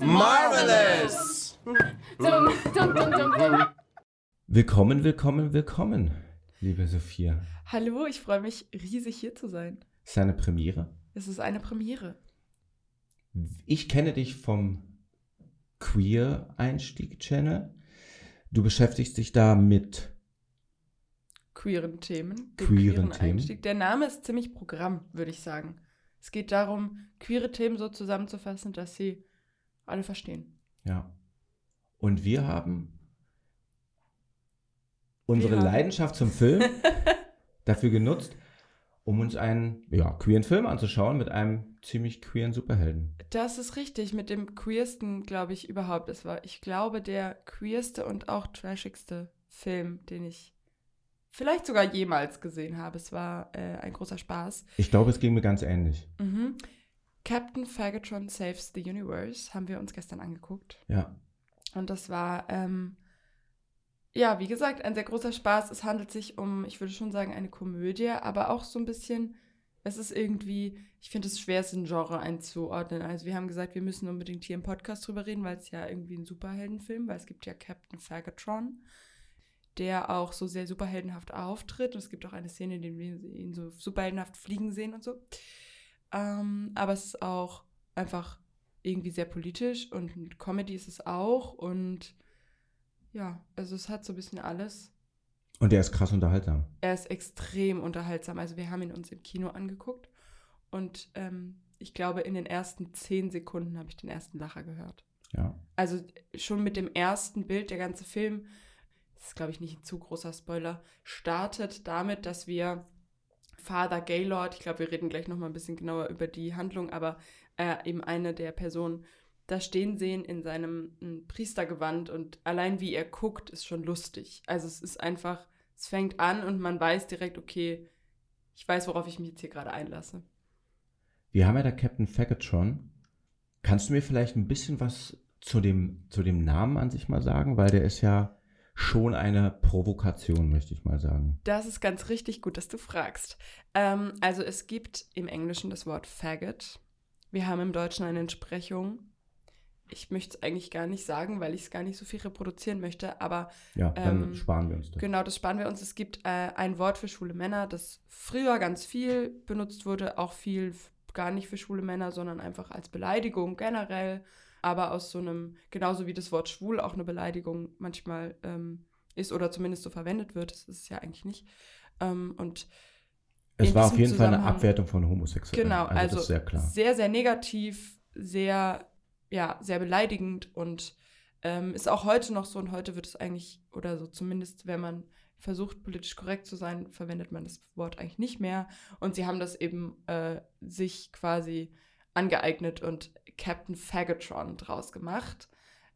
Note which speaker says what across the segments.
Speaker 1: Marvelous! Willkommen, willkommen, willkommen, liebe Sophia.
Speaker 2: Hallo, ich freue mich riesig hier zu sein.
Speaker 1: Es ist eine Premiere.
Speaker 2: Es ist eine Premiere.
Speaker 1: Ich kenne dich vom Queer-Einstieg-Channel. Du beschäftigst dich da mit
Speaker 2: queeren Themen.
Speaker 1: Queeren, Themen.
Speaker 2: Einstieg. Der Name ist ziemlich Programm, würde ich sagen. Es geht darum, queere Themen so zusammenzufassen, dass sie alle verstehen.
Speaker 1: Ja. Und wir haben unsere
Speaker 2: Wir haben-
Speaker 1: Leidenschaft zum Film dafür genutzt, um uns einen ja, queeren Film anzuschauen mit einem ziemlich queeren Superhelden.
Speaker 2: Das ist richtig, mit dem queersten, glaube ich, überhaupt. Es war, ich glaube, der queerste und auch trashigste Film, den ich vielleicht sogar jemals gesehen habe. Es war äh, ein großer Spaß.
Speaker 1: Ich glaube, es ging mir ganz ähnlich.
Speaker 2: Mhm. Captain Fagatron Saves the Universe haben wir uns gestern angeguckt.
Speaker 1: Ja.
Speaker 2: Und das war, ähm, ja, wie gesagt, ein sehr großer Spaß. Es handelt sich um, ich würde schon sagen, eine Komödie, aber auch so ein bisschen, es ist irgendwie, ich finde es schwer, es in Genre einzuordnen. Also wir haben gesagt, wir müssen unbedingt hier im Podcast drüber reden, weil es ja irgendwie ein Superheldenfilm, weil es gibt ja Captain Fagatron, der auch so sehr superheldenhaft auftritt. Und es gibt auch eine Szene, in der wir ihn so superheldenhaft fliegen sehen und so. Ähm, aber es ist auch einfach irgendwie sehr politisch und Comedy ist es auch und ja, also es hat so ein bisschen alles.
Speaker 1: Und der ist krass unterhaltsam.
Speaker 2: Er ist extrem unterhaltsam. Also wir haben ihn uns im Kino angeguckt und ähm, ich glaube, in den ersten zehn Sekunden habe ich den ersten Lacher gehört.
Speaker 1: Ja.
Speaker 2: Also schon mit dem ersten Bild, der ganze Film, das ist glaube ich nicht ein zu großer Spoiler, startet damit, dass wir Father Gaylord, ich glaube, wir reden gleich nochmal ein bisschen genauer über die Handlung, aber äh, eben eine der Personen da stehen sehen in seinem m, Priestergewand und allein wie er guckt, ist schon lustig. Also es ist einfach, es fängt an und man weiß direkt, okay, ich weiß, worauf ich mich jetzt hier gerade einlasse.
Speaker 1: Wir haben ja da Captain Fagatron. Kannst du mir vielleicht ein bisschen was zu dem, zu dem Namen an sich mal sagen? Weil der ist ja schon eine Provokation, möchte ich mal sagen.
Speaker 2: Das ist ganz richtig gut, dass du fragst. Ähm, also es gibt im Englischen das Wort Faggot. Wir haben im Deutschen eine Entsprechung. Ich möchte es eigentlich gar nicht sagen, weil ich es gar nicht so viel reproduzieren möchte, aber
Speaker 1: Ja, dann
Speaker 2: Ähm,
Speaker 1: sparen wir uns das.
Speaker 2: Genau, das sparen wir uns. Es gibt äh, ein Wort für schwule Männer, das früher ganz viel benutzt wurde, auch viel gar nicht für schwule Männer, sondern einfach als Beleidigung generell. Aber aus so einem, genauso wie das Wort schwul auch eine Beleidigung manchmal ähm, ist oder zumindest so verwendet wird, das ist es ja eigentlich nicht. Ähm, und
Speaker 1: Es war auf jeden Fall eine Abwertung von Homosexuellen.
Speaker 2: Genau,
Speaker 1: also,
Speaker 2: also,
Speaker 1: sehr,
Speaker 2: sehr negativ, sehr, ja, sehr beleidigend und ähm, ist auch heute noch so und heute wird es eigentlich, oder so zumindest, wenn man versucht, politisch korrekt zu sein, verwendet man das Wort eigentlich nicht mehr. Und sie haben das eben äh, sich quasi angeeignet und Captain Fagatron draus gemacht,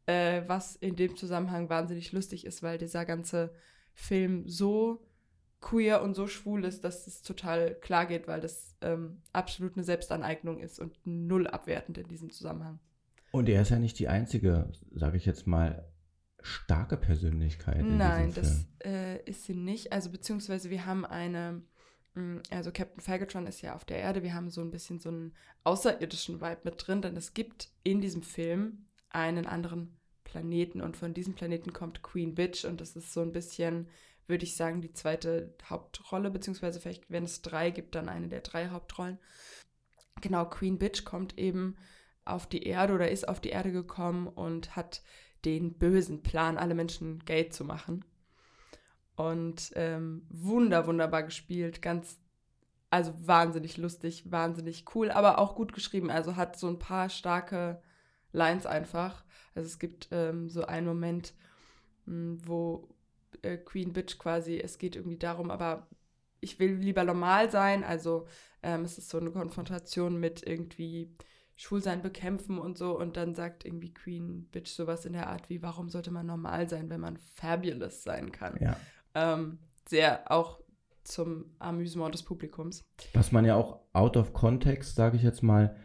Speaker 2: äh, was in dem Zusammenhang wahnsinnig lustig ist, weil dieser ganze Film so queer und so schwul ist, dass es total klar geht, weil das ähm, absolut eine Selbstaneignung ist und null abwertend in diesem Zusammenhang.
Speaker 1: Und er ist ja nicht die einzige, sage ich jetzt mal, starke Persönlichkeit in
Speaker 2: Nein,
Speaker 1: diesem
Speaker 2: das äh, ist sie nicht. Also beziehungsweise wir haben eine, mh, also Captain Fagatron ist ja auf der Erde, wir haben so ein bisschen so einen außerirdischen Vibe mit drin, denn es gibt in diesem Film einen anderen Planeten und von diesem Planeten kommt Queen Bitch und das ist so ein bisschen, würde ich sagen, die zweite Hauptrolle, beziehungsweise vielleicht, wenn es drei gibt, dann eine der drei Hauptrollen. Genau, Queen Bitch kommt eben auf die Erde oder ist auf die Erde gekommen und hat den bösen Plan, alle Menschen gay zu machen. Und ähm, wunder, wunderbar gespielt, ganz, also wahnsinnig lustig, wahnsinnig cool, aber auch gut geschrieben. Also hat so ein paar starke Lines einfach. Also es gibt ähm, so einen Moment, mh, wo äh, Queen Bitch quasi, es geht irgendwie darum, aber ich will lieber normal sein. Also ähm, es ist so eine Konfrontation mit irgendwie Schwulsein bekämpfen und so. Und dann sagt irgendwie Queen Bitch sowas in der Art wie, warum sollte man normal sein, wenn man fabulous sein kann?
Speaker 1: Ja.
Speaker 2: Ähm, sehr auch zum Amüsement des Publikums.
Speaker 1: Was man ja auch out of context, sage ich jetzt mal,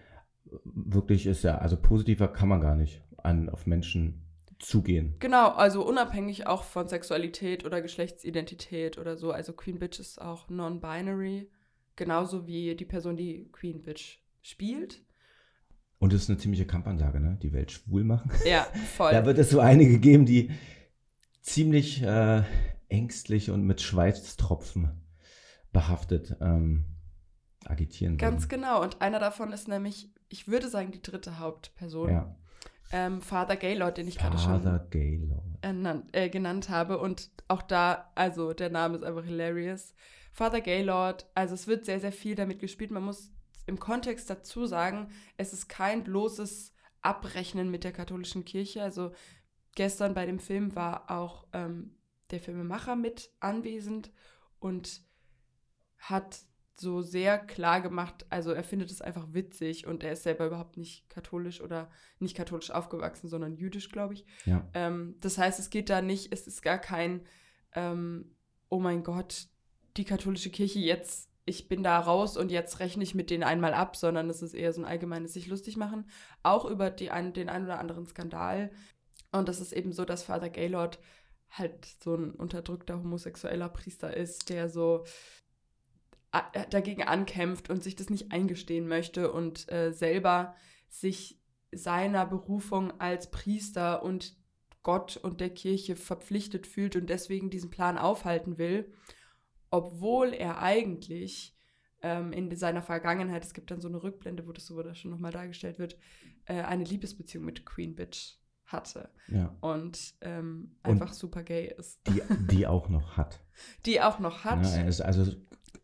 Speaker 1: wirklich ist ja, also positiver kann man gar nicht an, auf Menschen zugehen.
Speaker 2: Genau, also unabhängig auch von Sexualität oder Geschlechtsidentität oder so. Also Queen Bitch ist auch non-binary, genauso wie die Person, die Queen Bitch spielt.
Speaker 1: Und es ist eine ziemliche Kampansage, ne? Die Welt schwul machen.
Speaker 2: Ja, voll.
Speaker 1: da wird es so einige geben, die ziemlich äh, ängstlich und mit Schweißtropfen behaftet ähm, agitieren.
Speaker 2: Ganz
Speaker 1: würden.
Speaker 2: genau. Und einer davon ist nämlich, ich würde sagen, die dritte Hauptperson.
Speaker 1: Ja.
Speaker 2: Ähm, Father Gaylord, den ich gerade
Speaker 1: Father
Speaker 2: schon
Speaker 1: Gaylord.
Speaker 2: ernannt, äh, genannt habe. Und auch da, also der Name ist einfach hilarious. Father Gaylord, also es wird sehr, sehr viel damit gespielt. Man muss im Kontext dazu sagen, es ist kein bloßes Abrechnen mit der katholischen Kirche. Also gestern bei dem Film war auch ähm, der Filmemacher mit anwesend und hat so sehr klar gemacht, also er findet es einfach witzig und er ist selber überhaupt nicht katholisch oder nicht katholisch aufgewachsen, sondern jüdisch, glaube ich.
Speaker 1: Ja.
Speaker 2: Ähm, das heißt, es geht da nicht, es ist gar kein, ähm, oh mein Gott, die katholische Kirche jetzt, ich bin da raus und jetzt rechne ich mit denen einmal ab, sondern es ist eher so ein allgemeines sich lustig machen, auch über die ein, den einen oder anderen Skandal. Und das ist eben so, dass Father Gaylord halt so ein unterdrückter homosexueller Priester ist, der so a- dagegen ankämpft und sich das nicht eingestehen möchte und äh, selber sich seiner Berufung als Priester und Gott und der Kirche verpflichtet fühlt und deswegen diesen Plan aufhalten will, obwohl er eigentlich ähm, in seiner Vergangenheit, es gibt dann so eine Rückblende, wo das so wo schon nochmal dargestellt wird, äh, eine Liebesbeziehung mit Queen Bitch hatte
Speaker 1: Ja.
Speaker 2: und ähm,
Speaker 1: Und-
Speaker 2: einfach super gay ist.
Speaker 1: Die, die auch noch hat.
Speaker 2: Die auch noch hat.
Speaker 1: Er ist also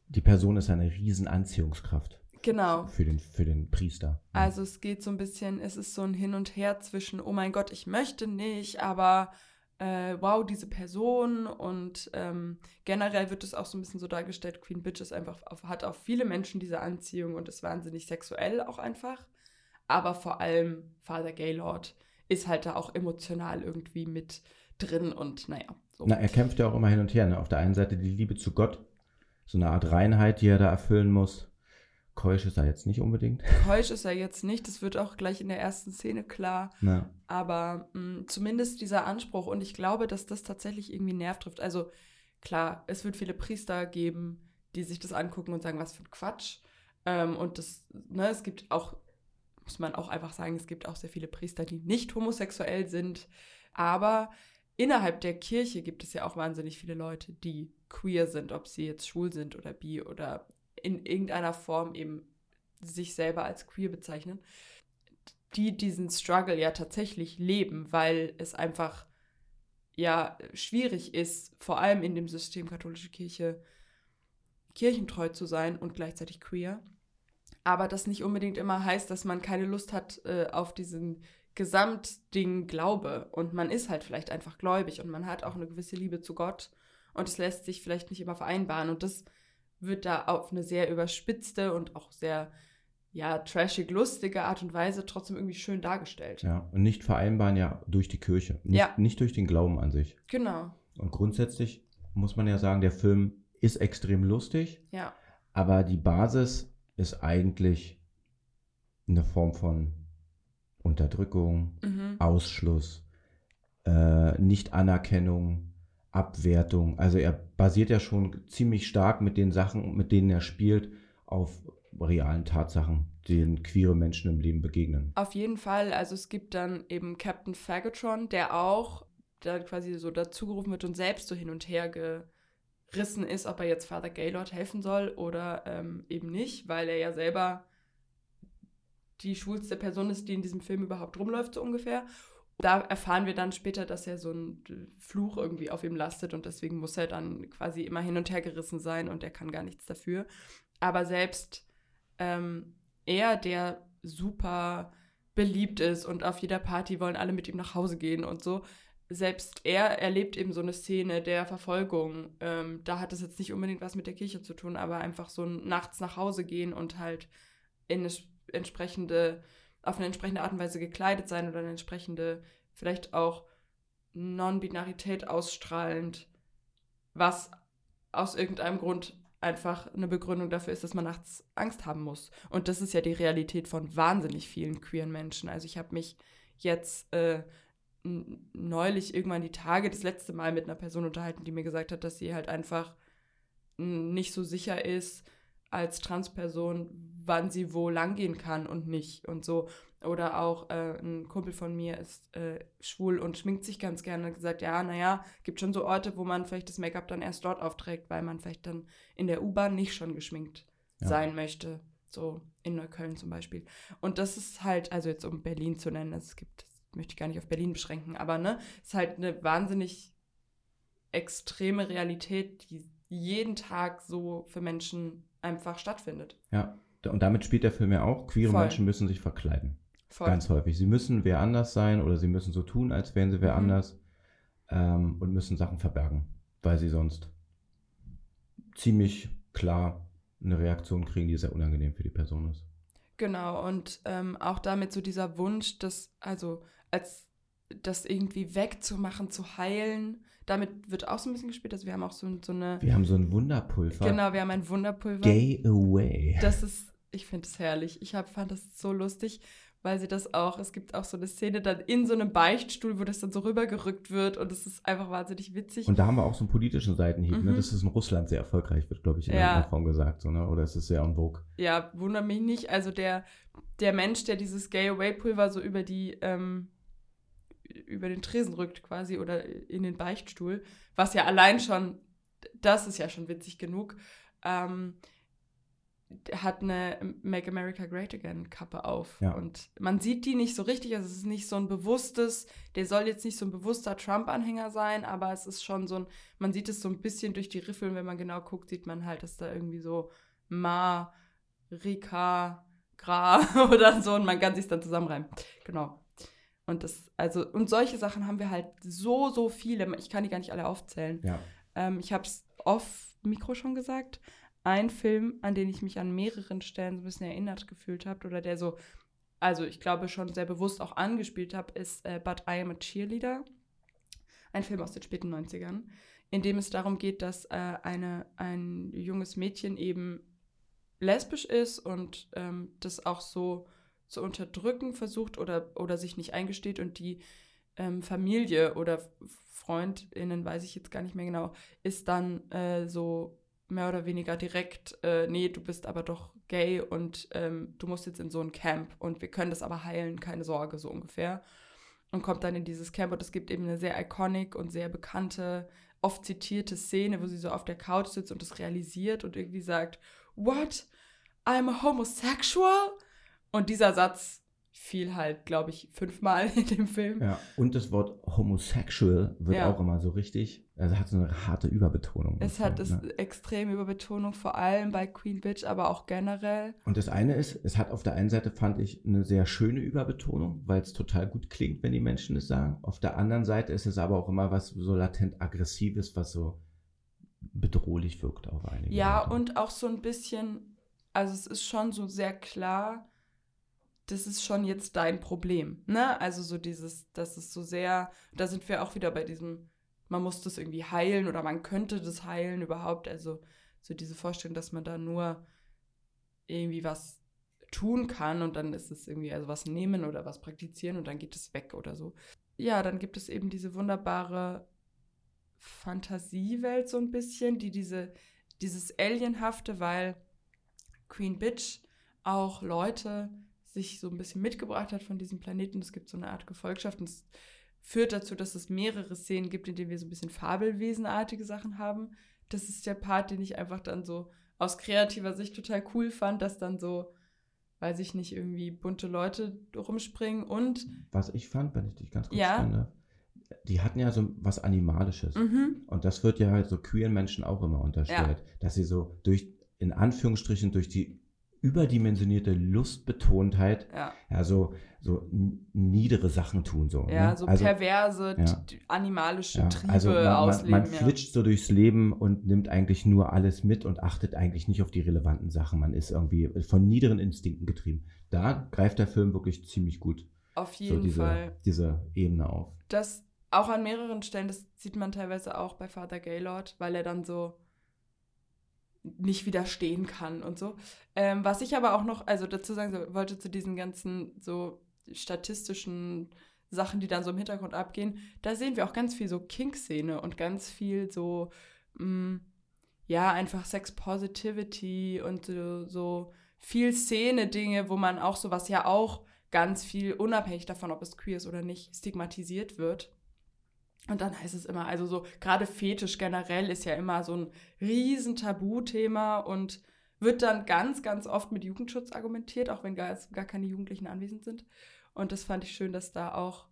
Speaker 1: die Person ist eine riesen Anziehungskraft
Speaker 2: Genau.
Speaker 1: für den, für den Priester.
Speaker 2: Also es geht so ein bisschen, es ist so ein Hin und Her zwischen, oh mein Gott, ich möchte nicht, aber äh, wow, diese Person und ähm, generell wird es auch so ein bisschen so dargestellt, Queen Bitch ist einfach, auf, hat auf viele Menschen diese Anziehung und ist wahnsinnig sexuell auch einfach, aber vor allem Father Gaylord ist halt da auch emotional irgendwie mit drin und naja. So.
Speaker 1: Na, er kämpft ja auch immer hin und her. Ne? Auf der einen Seite die Liebe zu Gott, so eine Art Reinheit, die er da erfüllen muss. Keusch ist er jetzt nicht unbedingt.
Speaker 2: Keusch ist er jetzt nicht, das wird auch gleich in der ersten Szene klar.
Speaker 1: Na,
Speaker 2: Aber mh, zumindest dieser Anspruch und ich glaube, dass das tatsächlich irgendwie Nerv trifft. Also klar, es wird viele Priester geben, die sich das angucken und sagen, was für ein Quatsch. Ähm, und das, ne, es gibt auch, muss man auch einfach sagen, es gibt auch sehr viele Priester, die nicht homosexuell sind. Aber innerhalb der Kirche gibt es ja auch wahnsinnig viele Leute, die queer sind, ob sie jetzt schwul sind oder bi oder in irgendeiner Form eben sich selber als queer bezeichnen die diesen Struggle ja tatsächlich leben, weil es einfach ja schwierig ist, vor allem in dem System katholische Kirche kirchentreu zu sein und gleichzeitig queer. Aber das nicht unbedingt immer heißt, dass man keine Lust hat äh, auf diesen Gesamtding Glaube. Und man ist halt vielleicht einfach gläubig und man hat auch eine gewisse Liebe zu Gott. Und es lässt sich vielleicht nicht immer vereinbaren. Und das wird da auf eine sehr überspitzte und auch sehr ja, trashig, lustige Art und Weise trotzdem irgendwie schön dargestellt.
Speaker 1: ja. Und nicht vereinbaren ja durch die Kirche. Nicht,
Speaker 2: Ja.
Speaker 1: nicht durch den Glauben an sich.
Speaker 2: Genau,
Speaker 1: Und grundsätzlich muss man ja sagen, der Film ist extrem lustig,
Speaker 2: ja.
Speaker 1: aber die Basis ist eigentlich eine Form von Unterdrückung,
Speaker 2: Mhm.
Speaker 1: Ausschluss, äh, Nichtanerkennung, Abwertung. Also er basiert ja schon ziemlich stark mit den Sachen, mit denen er spielt, auf realen Tatsachen, denen queere Menschen im Leben begegnen.
Speaker 2: Auf jeden Fall, also es gibt dann eben Captain Faggotron, der auch dann quasi so dazugerufen wird und selbst so hin und her gerissen ist, ob er jetzt Father Gaylord helfen soll oder ähm, eben nicht, weil er ja selber die schwulste Person ist, die in diesem Film überhaupt rumläuft, so ungefähr. Da erfahren wir dann später, dass er so ein Fluch irgendwie auf ihm lastet und deswegen muss er dann quasi immer hin und her gerissen sein und er kann gar nichts dafür. Aber selbst ähm, er, der super beliebt ist und auf jeder Party wollen alle mit ihm nach Hause gehen und so, selbst er erlebt eben so eine Szene der Verfolgung. Ähm, da hat es jetzt nicht unbedingt was mit der Kirche zu tun, aber einfach so ein nachts nach Hause gehen und halt in eine entsprechende, auf eine entsprechende Art und Weise gekleidet sein oder eine entsprechende, vielleicht auch Non-Binarität ausstrahlend, was aus irgendeinem Grund einfach eine Begründung dafür ist, dass man nachts Angst haben muss. Und das ist ja die Realität von wahnsinnig vielen queeren Menschen. Also ich habe mich jetzt äh, neulich irgendwann die Tage das letzte Mal mit einer Person unterhalten, die mir gesagt hat, dass sie halt einfach nicht so sicher ist als Transperson, wann sie wo langgehen kann und nicht und so. Oder auch äh, ein Kumpel von mir ist äh, schwul und schminkt sich ganz gerne und gesagt, ja, naja, gibt schon so Orte, wo man vielleicht das Make-up dann erst dort aufträgt, weil man vielleicht dann in der U-Bahn nicht schon geschminkt ja. sein möchte. So in Neukölln zum Beispiel. Und das ist halt, also jetzt um Berlin zu nennen, es gibt, das möchte ich gar nicht auf Berlin beschränken, aber ne, es ist halt eine wahnsinnig extreme Realität, die jeden Tag so für Menschen einfach stattfindet.
Speaker 1: Ja, und damit spielt der Film ja auch, queere Voll. Menschen müssen sich verkleiden. Voll. Ganz häufig. Sie müssen wer anders sein oder sie müssen so tun, als wären sie wer mhm. anders ähm, und müssen Sachen verbergen, weil sie sonst ziemlich klar eine Reaktion kriegen, die sehr unangenehm für die Person ist.
Speaker 2: Genau, und ähm, auch damit so dieser Wunsch, das, also als das irgendwie wegzumachen, zu heilen, damit wird auch so ein bisschen gespielt. Also wir haben auch so, so eine.
Speaker 1: Wir haben so ein Wunderpulver.
Speaker 2: Genau, wir haben ein Wunderpulver.
Speaker 1: Gay away.
Speaker 2: Das ist, ich finde es herrlich. Ich hab, fand das so lustig, weil sie das auch, es gibt auch so eine Szene dann in so einem Beichtstuhl, wo das dann so rübergerückt wird und es ist einfach wahnsinnig witzig.
Speaker 1: Und da haben wir auch so einen politischen Seitenhieb, ne? mhm. ne? dass es in Russland sehr erfolgreich wird, glaube ich, in ja. irgendeiner Form gesagt, so, ne? oder ist es sehr en vogue?
Speaker 2: Ja, wundert mich nicht. Also der, der Mensch, der dieses Gay Away Pulver so über die, ähm, über den Tresen rückt quasi oder in den Beichtstuhl, was ja allein schon, das ist ja schon witzig genug, ähm, hat eine Make America Great Again Kappe auf. Ja. Und man sieht die nicht so richtig, also es ist nicht so ein bewusstes, der soll jetzt nicht so ein bewusster Trump-Anhänger sein, aber es ist schon so ein, man sieht es so ein bisschen durch die Riffeln, wenn man genau guckt, sieht man halt, dass da irgendwie so Ma, Rika, Gra oder so und man kann sich dann zusammenreimen. Genau. Und das, also, und solche Sachen haben wir halt so, so viele. Ich kann die gar nicht alle aufzählen.
Speaker 1: Ja.
Speaker 2: Ähm, ich habe es off Mikro schon gesagt. Ein Film, an den ich mich an mehreren Stellen so ein bisschen erinnert gefühlt habe, oder der so, also ich glaube schon sehr bewusst auch angespielt habe, ist äh, But I Am a Cheerleader. Ein Film aus den späten 90ern, in dem es darum geht, dass äh, eine, ein junges Mädchen eben lesbisch ist und ähm, das auch so zu unterdrücken versucht oder, oder sich nicht eingesteht und die ähm, Familie oder FreundInnen, weiß ich jetzt gar nicht mehr genau, ist dann äh, so mehr oder weniger direkt, äh, nee, du bist aber doch gay und ähm, du musst jetzt in so ein Camp und wir können das aber heilen, keine Sorge, so ungefähr. Und kommt dann in dieses Camp und es gibt eben eine sehr iconic und sehr bekannte, oft zitierte Szene, wo sie so auf der Couch sitzt und das realisiert und irgendwie sagt, What? I'm a homosexual? Und dieser Satz fiel halt, glaube ich, fünfmal in dem Film.
Speaker 1: Ja, und das Wort homosexual wird ja. auch immer so richtig, also hat so eine harte Überbetonung.
Speaker 2: Es hat es ne? extreme Überbetonung, vor allem bei Queen Bitch, aber auch generell.
Speaker 1: Und das eine ist, es hat auf der einen Seite, fand ich, eine sehr schöne Überbetonung, weil es total gut klingt, wenn die Menschen es sagen. Auf der anderen Seite ist es aber auch immer was so latent aggressives, was so bedrohlich wirkt auf einige.
Speaker 2: Ja, Leute. und auch so ein bisschen, also es ist schon so sehr klar, das ist schon jetzt dein Problem. Ne? Also so dieses, das ist so sehr, da sind wir auch wieder bei diesem, man muss das irgendwie heilen oder man könnte das heilen überhaupt. Also so diese Vorstellung, dass man da nur irgendwie was tun kann und dann ist es irgendwie, also was nehmen oder was praktizieren und dann geht es weg oder so. Ja, dann gibt es eben diese wunderbare Fantasiewelt so ein bisschen, die diese, dieses Alienhafte, weil Queen Bitch auch Leute sich so ein bisschen mitgebracht hat von diesem Planeten. Es gibt so eine Art Gefolgschaft und es führt dazu, dass es mehrere Szenen gibt, in denen wir so ein bisschen Fabelwesenartige Sachen haben. Das ist der Part, den ich einfach dann so aus kreativer Sicht total cool fand, dass dann so, weiß ich nicht, irgendwie bunte Leute rumspringen und.
Speaker 1: Was ich fand, wenn ich dich ganz kurz ja. Finde, die hatten ja so was Animalisches. Mhm. Und das wird ja so queeren Menschen auch immer unterstellt, ja. dass sie so durch, in Anführungsstrichen, durch die überdimensionierte Lustbetontheit, ja, ja so, so niedere Sachen tun. So,
Speaker 2: ja, ne? so also, perverse, ja. animalische ja, Triebe also man, ausleben.
Speaker 1: Man, man flitscht so durchs Leben und nimmt eigentlich nur alles mit und achtet eigentlich nicht auf die relevanten Sachen. Man ist irgendwie von niederen Instinkten getrieben. Da greift der Film wirklich ziemlich gut.
Speaker 2: Auf jeden
Speaker 1: so diese,
Speaker 2: Fall.
Speaker 1: Diese Ebene auf.
Speaker 2: Das auch an mehreren Stellen, das sieht man teilweise auch bei Father Gaylord, weil er dann so nicht widerstehen kann und so. Ähm, was ich aber auch noch, also dazu sagen wollte zu diesen ganzen so statistischen Sachen, die dann so im Hintergrund abgehen, da sehen wir auch ganz viel so Kink-Szene und ganz viel so, mh, mm, ja, einfach Sex Positivity und so, so viel Szene-Dinge, wo man auch sowas ja auch ganz viel, unabhängig davon, ob es queer ist oder nicht, stigmatisiert wird. Und dann heißt es immer, also so, gerade Fetisch generell ist ja immer so ein riesen Tabuthema und wird dann ganz, ganz oft mit Jugendschutz argumentiert, auch wenn gar, gar keine Jugendlichen anwesend sind. Und das fand ich schön, dass da auch,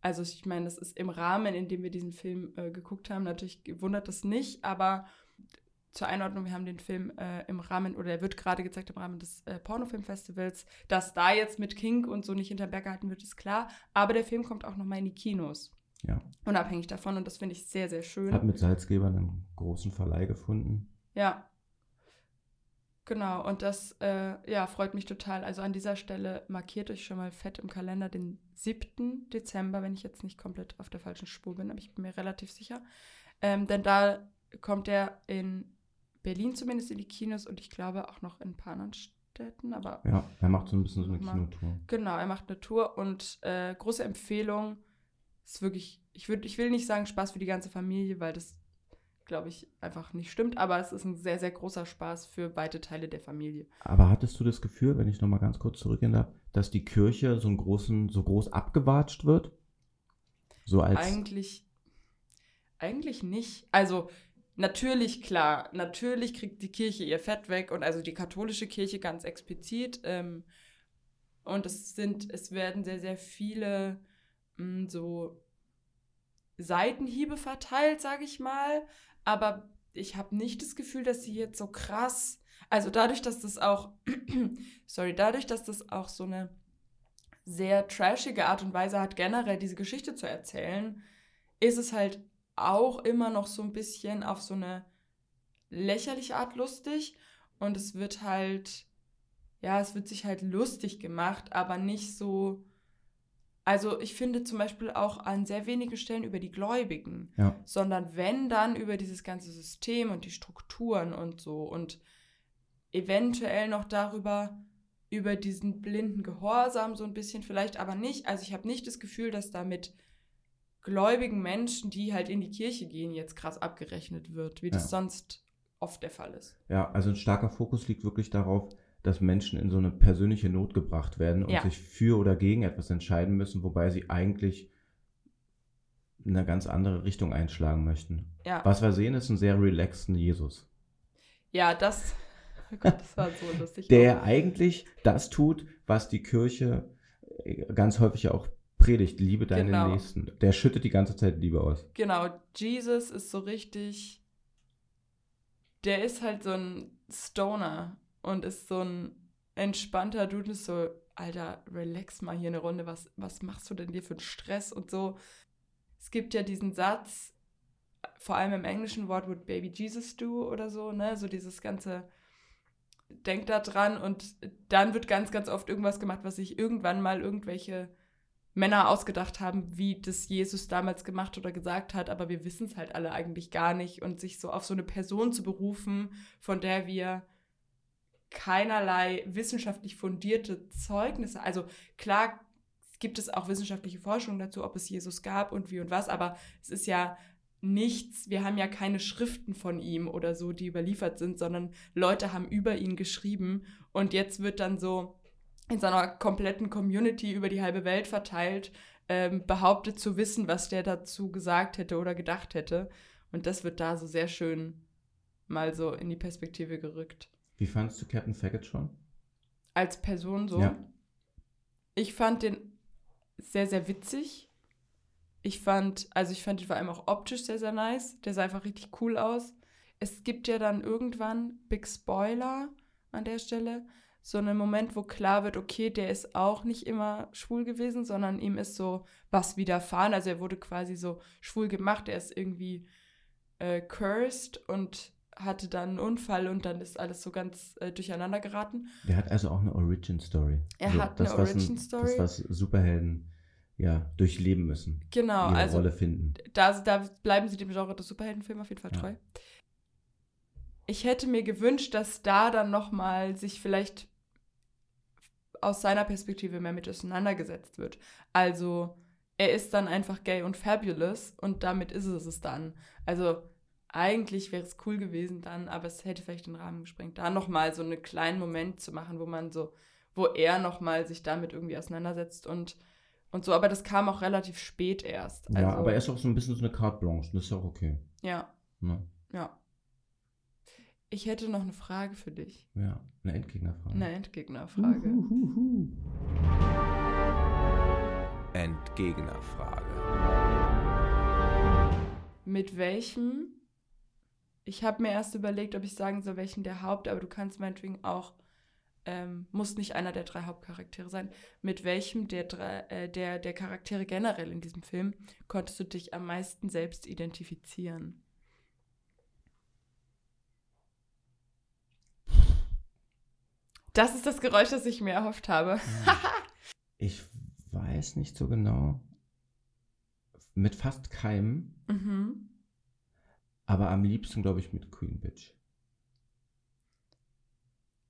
Speaker 2: also ich meine, das ist im Rahmen, in dem wir diesen Film äh, geguckt haben, natürlich wundert das nicht, aber zur Einordnung, wir haben den Film äh, im Rahmen, oder er wird gerade gezeigt im Rahmen des äh, Pornofilmfestivals, dass da jetzt mit Kink und so nicht hinterm Berg gehalten wird, ist klar. Aber der Film kommt auch nochmal in die Kinos.
Speaker 1: Ja.
Speaker 2: Unabhängig davon und das finde ich sehr, sehr schön.
Speaker 1: Hat mit Salzgeber einen großen Verleih gefunden.
Speaker 2: Ja. Genau, und das äh, ja, freut mich total. Also an dieser Stelle markiert euch schon mal fett im Kalender den 7. Dezember, wenn ich jetzt nicht komplett auf der falschen Spur bin, aber ich bin mir relativ sicher. Ähm, denn da kommt er in Berlin zumindest in die Kinos und ich glaube auch noch in ein paar anderen Städten. Aber
Speaker 1: ja, er macht so ein bisschen so eine Kinotour.
Speaker 2: Genau, er macht eine Tour und äh, große Empfehlung. Ist wirklich, ich, würd, ich will nicht sagen Spaß für die ganze Familie, weil das, glaube ich, einfach nicht stimmt, aber es ist ein sehr, sehr großer Spaß für weite Teile der Familie.
Speaker 1: Aber hattest du das Gefühl, wenn ich nochmal ganz kurz zurückgehen darf, dass die Kirche so einen großen, so groß abgewatscht wird?
Speaker 2: So als. Eigentlich, eigentlich nicht. Also, natürlich, klar, natürlich kriegt die Kirche ihr Fett weg und also die katholische Kirche ganz explizit. Ähm, und es sind, es werden sehr, sehr viele mh, mm, so Seitenhiebe verteilt, sage ich mal. Aber ich habe nicht das Gefühl, dass sie jetzt so krass, also dadurch, dass das auch, sorry, dadurch, dass das auch so eine sehr trashige Art und Weise hat, generell diese Geschichte zu erzählen, ist es halt auch immer noch so ein bisschen auf so eine lächerliche Art lustig und es wird halt, ja, es wird sich halt lustig gemacht, aber nicht so. Also ich finde zum Beispiel auch an sehr wenigen Stellen über die Gläubigen, ja. sondern wenn dann über dieses ganze System und die Strukturen und so und eventuell noch darüber, über diesen blinden Gehorsam so ein bisschen vielleicht, aber nicht. Also ich habe nicht das Gefühl, dass damit gläubigen Menschen, die halt in die Kirche gehen, jetzt krass abgerechnet wird, wie das ja. sonst oft der Fall ist.
Speaker 1: Ja, also ein starker Fokus liegt wirklich darauf, dass Menschen in so eine persönliche Not gebracht werden und ja. sich für oder gegen etwas entscheiden müssen, wobei sie eigentlich eine ganz andere Richtung einschlagen möchten. Ja. Was wir sehen, ist ein sehr relaxten Jesus.
Speaker 2: Ja, das, oh Gott, das war so lustig.
Speaker 1: Der eigentlich das tut, was die Kirche ganz häufig auch predigt, liebe deinen genau. Nächsten. Der schüttet die ganze Zeit Liebe aus.
Speaker 2: Genau, Jesus ist so richtig, der ist halt so ein Stoner und ist so ein entspannter Dude, ist so, Alter, relax mal hier eine Runde, was, was machst du denn dir für einen Stress und so. Es gibt ja diesen Satz, vor allem im englischen Wort, would Baby Jesus do oder so, ne, so dieses ganze, denk da dran und dann wird ganz, ganz oft irgendwas gemacht, was sich irgendwann mal irgendwelche Männer ausgedacht haben, wie das Jesus damals gemacht oder gesagt hat, aber wir wissen es halt alle eigentlich gar nicht und sich so auf so eine Person zu berufen, von der wir keinerlei wissenschaftlich fundierte Zeugnisse, also klar gibt es auch wissenschaftliche Forschung dazu, ob es Jesus gab und wie und was, aber es ist ja nichts, wir haben ja keine Schriften von ihm oder so, die überliefert sind, sondern Leute haben über ihn geschrieben und jetzt wird dann so in seiner kompletten Community über die halbe Welt verteilt, ähm, behauptet zu wissen, was der dazu gesagt hätte oder gedacht hätte. Und das wird da so sehr schön mal so in die Perspektive gerückt.
Speaker 1: Wie fandest du Captain Faggot schon?
Speaker 2: Als Person so? Ja. Ich fand den sehr, sehr witzig. Ich fand, also ich fand ihn vor allem auch optisch sehr, sehr nice. Der sah einfach richtig cool aus. Es gibt ja dann irgendwann, Big Spoiler an der Stelle, so einen Moment, wo klar wird, okay, der ist auch nicht immer schwul gewesen, sondern ihm ist so was widerfahren. Also er wurde quasi so schwul gemacht, er ist irgendwie äh, cursed und hatte dann einen Unfall und dann ist alles so ganz äh, durcheinander geraten.
Speaker 1: Der hat also auch eine Origin Story.
Speaker 2: Er also hat das, eine Origin Story.
Speaker 1: Das, was Superhelden ja durchleben müssen.
Speaker 2: Genau, ihre also
Speaker 1: Rolle finden.
Speaker 2: Da, da bleiben sie dem Genre des Superheldenfilms auf jeden Fall treu. Ja. Ich hätte mir gewünscht, dass da dann nochmal sich vielleicht aus seiner Perspektive mehr mit auseinandergesetzt wird. Also er ist dann einfach gay und fabulous und damit ist es es dann. Also eigentlich wäre es cool gewesen dann, aber es hätte vielleicht den Rahmen gesprengt, da nochmal so einen kleinen Moment zu machen, wo man so, wo er nochmal sich damit irgendwie auseinandersetzt und, und so. Aber das kam auch relativ spät erst.
Speaker 1: ja,
Speaker 2: Also,
Speaker 1: aber er ist auch so ein bisschen so eine Carte Blanche. Das ist ja auch okay.
Speaker 2: Ja,
Speaker 1: Ne?
Speaker 2: ja. Ich hätte noch eine Frage für dich.
Speaker 1: Ja, eine Endgegnerfrage.
Speaker 2: Eine Endgegnerfrage.
Speaker 1: Uhuhuhu.
Speaker 3: Entgegnerfrage.
Speaker 2: Mit welchem? Ich habe mir erst überlegt, ob ich sagen soll, welchen der Haupt, aber du kannst meinetwegen auch, ähm, muss nicht einer der drei Hauptcharaktere sein. Mit welchem der, drei, äh, der, der Charaktere generell in diesem Film konntest du dich am meisten selbst identifizieren? Das ist das Geräusch, das ich mir erhofft habe.
Speaker 1: Ich weiß nicht so genau. Mit fast keinem,
Speaker 2: Mhm.
Speaker 1: Aber am liebsten, glaube ich, mit Queen Bitch.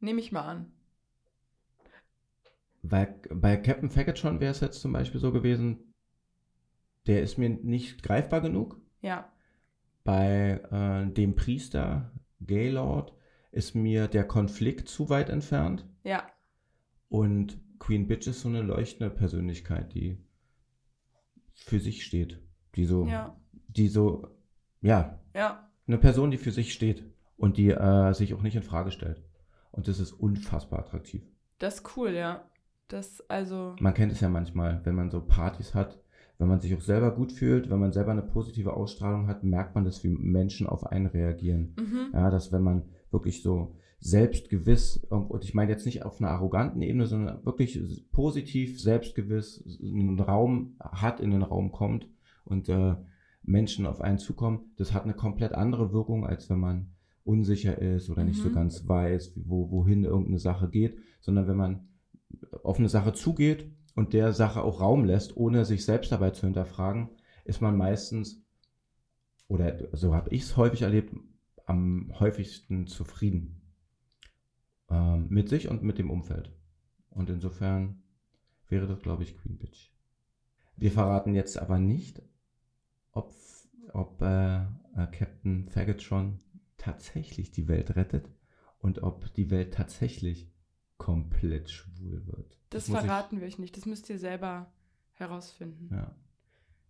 Speaker 2: Nehme ich mal an.
Speaker 1: Weil bei Captain Faggot schon wäre es jetzt zum Beispiel so gewesen, der ist mir nicht greifbar genug.
Speaker 2: Ja.
Speaker 1: Bei äh, dem Priester, Gaylord, ist mir der Konflikt zu weit entfernt.
Speaker 2: Ja.
Speaker 1: Und Queen Bitch ist so eine leuchtende Persönlichkeit, die für sich steht. Die so,
Speaker 2: Ja.
Speaker 1: die so, ja,
Speaker 2: Ja.
Speaker 1: eine Person, die für sich steht und die äh, sich auch nicht in Frage stellt. Und das ist unfassbar attraktiv.
Speaker 2: Das ist cool, ja. Das, also.
Speaker 1: Man kennt es ja manchmal, wenn man so Partys hat, wenn man sich auch selber gut fühlt, wenn man selber eine positive Ausstrahlung hat, merkt man das, wie Menschen auf einen reagieren.
Speaker 2: Mhm.
Speaker 1: Ja, dass wenn man wirklich so selbstgewiss, und ich meine jetzt nicht auf einer arroganten Ebene, sondern wirklich positiv, selbstgewiss einen Raum hat, in den Raum kommt und äh, Menschen auf einen zukommen, das hat eine komplett andere Wirkung, als wenn man unsicher ist oder nicht so
Speaker 2: Mhm.
Speaker 1: ganz weiß, wo, wohin irgendeine Sache geht, sondern wenn man auf eine Sache zugeht und der Sache auch Raum lässt, ohne sich selbst dabei zu hinterfragen, ist man meistens, oder so habe ich es häufig erlebt, am häufigsten zufrieden. Ähm, mit sich und mit dem Umfeld. Und insofern wäre das, glaube ich, Queen Bitch. Wir verraten jetzt aber nicht, ob, ob äh, äh, Captain Faggotron tatsächlich die Welt rettet und ob die Welt tatsächlich komplett schwul wird.
Speaker 2: Das
Speaker 1: ich-
Speaker 2: verraten wir euch nicht. Das müsst ihr selber herausfinden.
Speaker 1: Ja.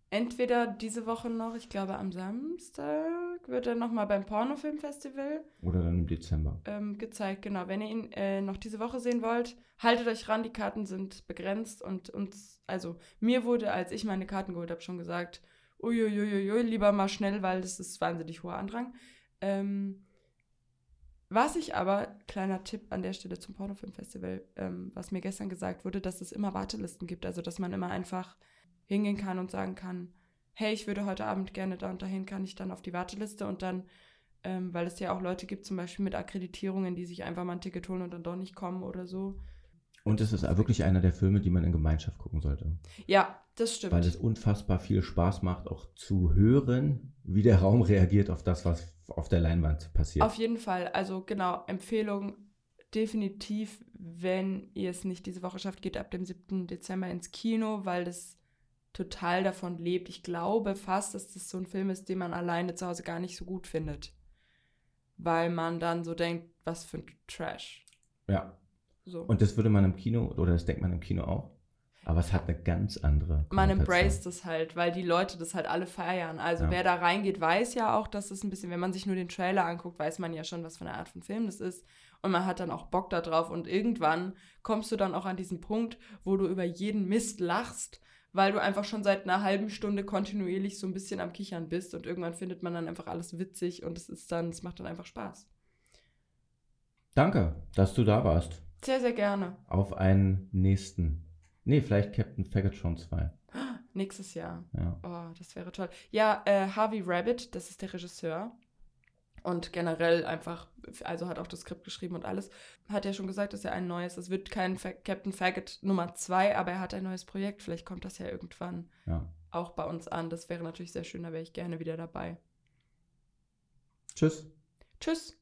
Speaker 2: Entweder diese Woche noch, ich glaube am Samstag, wird er nochmal beim Pornofilmfestival
Speaker 1: Oder dann im Dezember.
Speaker 2: ähm, gezeigt. Genau, wenn ihr ihn äh, noch diese Woche sehen wollt, haltet euch ran, die Karten sind begrenzt und uns, also mir wurde, als ich meine Karten geholt habe, schon gesagt, uiuiuiui, lieber mal schnell, weil das ist wahnsinnig hoher Andrang. Ähm, was ich aber, kleiner Tipp an der Stelle zum Pornofilmfestival, ähm, was mir gestern gesagt wurde, dass es immer Wartelisten gibt, also dass man immer einfach hingehen kann und sagen kann, hey, ich würde heute Abend gerne da und dahin, kann ich dann auf die Warteliste und dann, ähm, weil es ja auch Leute gibt, zum Beispiel mit Akkreditierungen, die sich einfach mal ein Ticket holen und dann doch nicht kommen oder so.
Speaker 1: Und es ist wirklich einer der Filme, die man in Gemeinschaft gucken sollte.
Speaker 2: Ja, das stimmt.
Speaker 1: Weil es unfassbar viel Spaß macht, auch zu hören, wie der Raum reagiert auf das, was auf der Leinwand passiert.
Speaker 2: Auf jeden Fall. Also genau, Empfehlung definitiv, wenn ihr es nicht diese Woche schafft, geht ab dem 7. Dezember ins Kino, weil das total davon lebt. Ich glaube fast, dass das so ein Film ist, den man alleine zu Hause gar nicht so gut findet. Weil man dann so denkt, was für ein Trash.
Speaker 1: ja.
Speaker 2: So.
Speaker 1: Und das würde man im Kino, oder das denkt man im Kino auch. Aber es hat eine ganz andere.
Speaker 2: man embraced es halt, weil die Leute das halt alle feiern. Also
Speaker 1: Ja.
Speaker 2: wer da reingeht, weiß ja auch, dass es ein bisschen, wenn man sich nur den Trailer anguckt, weiß man ja schon, was für eine Art von Film das ist. Und man hat dann auch Bock da drauf. Und irgendwann kommst du dann auch an diesen Punkt, wo du über jeden Mist lachst, weil du einfach schon seit einer halben Stunde kontinuierlich so ein bisschen am Kichern bist. Und irgendwann findet man dann einfach alles witzig und es ist dann, es macht dann einfach Spaß.
Speaker 1: Danke, dass du da warst.
Speaker 2: Sehr, sehr gerne.
Speaker 1: Auf einen nächsten. Nee, vielleicht Captain Faggotron 2.
Speaker 2: Nächstes Jahr.
Speaker 1: Ja.
Speaker 2: Oh, das wäre toll. Ja, äh, Harvey Rabbit, das ist der Regisseur. Und generell einfach, also hat auch das Skript geschrieben und alles. Hat ja schon gesagt, dass er ein neues, es wird kein Fa Captain Faggot Nummer 2, aber er hat ein neues Projekt. Vielleicht kommt das ja irgendwann
Speaker 1: ja.
Speaker 2: auch bei uns an. Das wäre natürlich sehr schön, da wäre ich gerne wieder dabei.
Speaker 1: Tschüss.
Speaker 2: Tschüss.